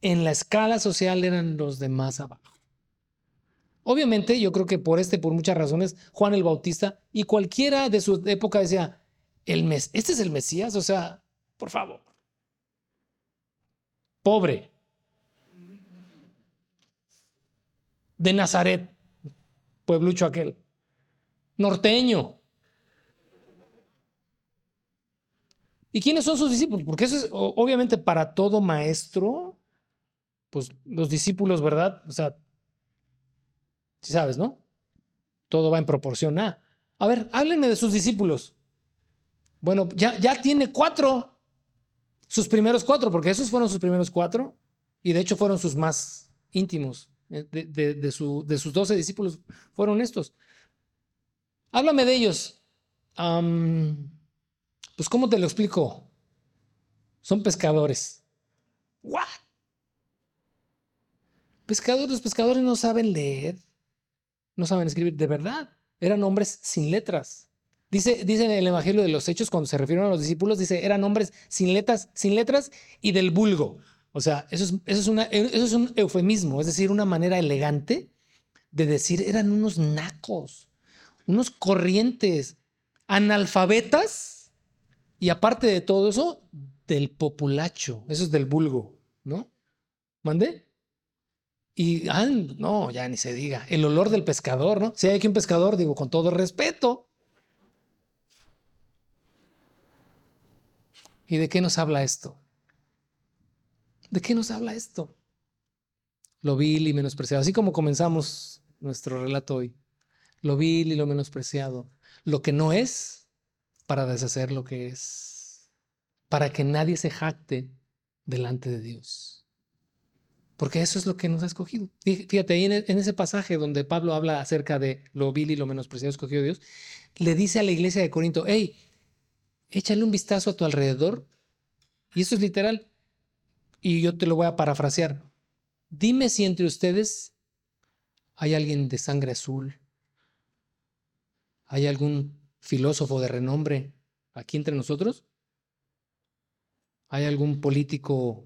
En la escala social eran los demás abajo. Obviamente, yo creo que por este, por muchas razones, Juan el Bautista y cualquiera de su época decía, el mes, este es el Mesías, o sea, por favor. Pobre. De Nazaret pueblucho aquel. Norteño. ¿Y quiénes son sus discípulos? Porque eso es obviamente para todo maestro, pues los discípulos, ¿verdad? O sea, si sabes, ¿no? Todo va en proporción a. A ver, háblenme de sus discípulos. Bueno, ya, ya tiene cuatro, sus primeros cuatro, porque esos fueron sus primeros cuatro, y de hecho fueron sus más íntimos. Eh, de, sus doce discípulos fueron estos. Háblame de ellos. pues, ¿cómo te lo explico? Son pescadores. ¿What? Pescadores, los pescadores no saben leer, no saben escribir, de verdad. Eran hombres sin letras. Dice, dice en el Evangelio de los Hechos, cuando se refieren a los discípulos, dice, eran hombres sin letras, sin letras y del vulgo. O sea, eso es, una, eso es un eufemismo, es decir, una manera elegante de decir, eran unos nacos, unos corrientes, analfabetas y aparte de todo eso, del populacho, eso es del vulgo, ¿no? ¿Mandé? Y, no, ya ni se diga, el olor del pescador, ¿no? Si hay aquí un pescador, digo, con todo respeto. ¿Y de qué nos habla esto? ¿De qué nos habla esto? Lo vil y menospreciado, así como comenzamos nuestro relato hoy. Lo vil y lo menospreciado. Lo que no es para deshacer lo que es. Para que nadie se jacte delante de Dios. Porque eso es lo que nos ha escogido. Fíjate, ahí e, en ese pasaje donde Pablo habla acerca de lo vil y lo menospreciado escogido Dios, le dice a la iglesia de Corinto, hey, échale un vistazo a tu alrededor. Y eso es literal. Y yo te lo voy a parafrasear. Dime si entre ustedes hay alguien de sangre azul, hay algún filósofo de renombre aquí entre nosotros, hay algún político,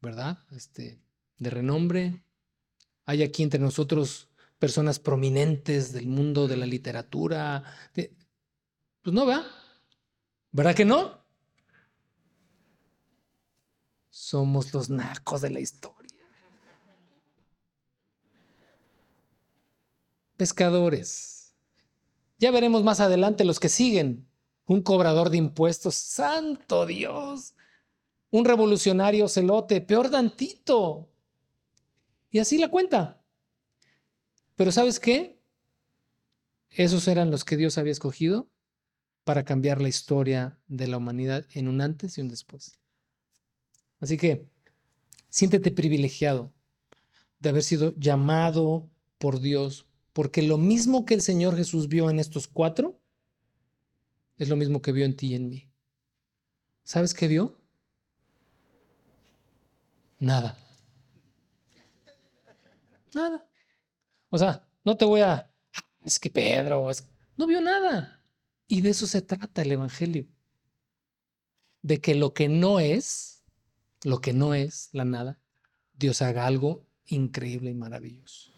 ¿verdad? Este, de renombre. Hay aquí entre nosotros personas prominentes del mundo de la literatura. Pues no, ¿verdad? ¿Verdad que no? Somos los nacos de la historia. Pescadores. Ya veremos más adelante los que siguen. Un cobrador de impuestos. Santo Dios. Un revolucionario celote. Peor dantito. Y así la cuenta. Pero ¿sabes qué? Esos eran los que Dios había escogido para cambiar la historia de la humanidad en un antes y un después. Así que siéntete privilegiado de haber sido llamado por Dios, porque lo mismo que el Señor Jesús vio en estos cuatro, es lo mismo que vio en ti y en mí. ¿Sabes qué vio? Nada. Nada. O sea, no te voy a... Es que Pedro, no vio nada. Y de eso se trata el Evangelio. De que lo que no es, lo que no es la nada, Dios haga algo increíble y maravilloso.